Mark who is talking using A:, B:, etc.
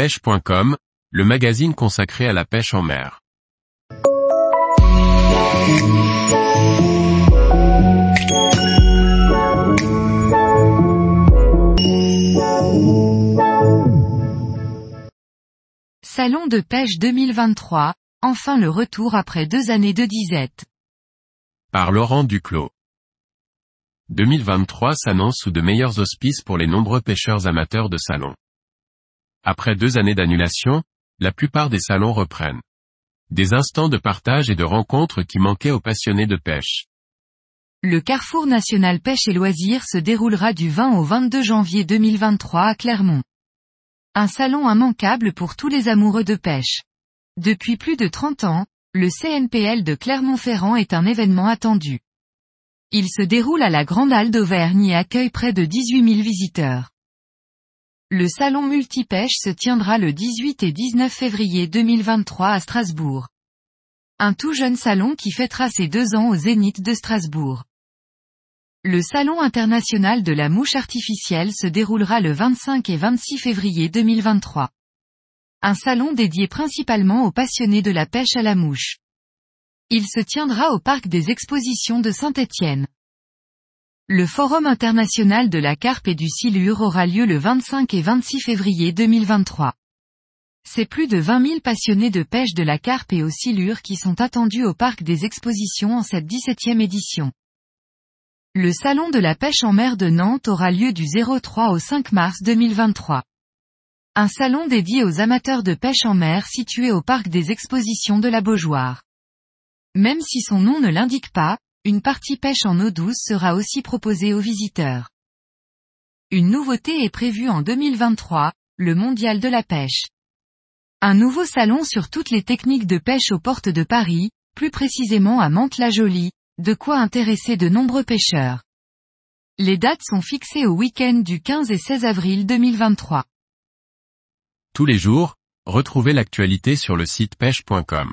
A: pêche.com, le magazine consacré à la pêche en mer.
B: Salon de pêche 2023, enfin le retour après deux années de disette.
A: Par Laurent Duclos. 2023 s'annonce sous de meilleurs auspices pour les nombreux pêcheurs amateurs de salon. Après deux années d'annulation, la plupart des salons reprennent. Des instants de partage et de rencontres qui manquaient aux passionnés de pêche.
B: Le Carrefour national pêche et loisirs se déroulera du 20 au 22 janvier 2023 à Clermont. Un salon immanquable pour tous les amoureux de pêche. Depuis plus de 30 ans, le CNPL de Clermont-Ferrand est un événement attendu. Il se déroule à la Grande Halle d'Auvergne et accueille près de 18 000 visiteurs. Le salon multipêche se tiendra le 18 et 19 février 2023 à Strasbourg. Un tout jeune salon qui fêtera ses deux ans au Zénith de Strasbourg. Le Salon international de la mouche artificielle se déroulera le 25 et 26 février 2023. Un salon dédié principalement aux passionnés de la pêche à la mouche. Il se tiendra au parc des expositions de Saint-Étienne. Le Forum international de la carpe et du silure aura lieu le 25 et 26 février 2023. C'est plus de 20 000 passionnés de pêche de la carpe et au silure qui sont attendus au parc des expositions en cette 17e édition. Le Salon de la pêche en mer de Nantes aura lieu du 03 au 5 mars 2023. Un salon dédié aux amateurs de pêche en mer situé au parc des expositions de la Beaujoire. Même si son nom ne l'indique pas, une partie pêche en eau douce sera aussi proposée aux visiteurs. Une nouveauté est prévue en 2023, le Mondial de la pêche. Un nouveau salon sur toutes les techniques de pêche aux portes de Paris, plus précisément à Mantes-la-Jolie, de quoi intéresser de nombreux pêcheurs. Les dates sont fixées au week-end du 15 et 16 avril 2023.
A: Tous les jours, retrouvez l'actualité sur le site pêche.com.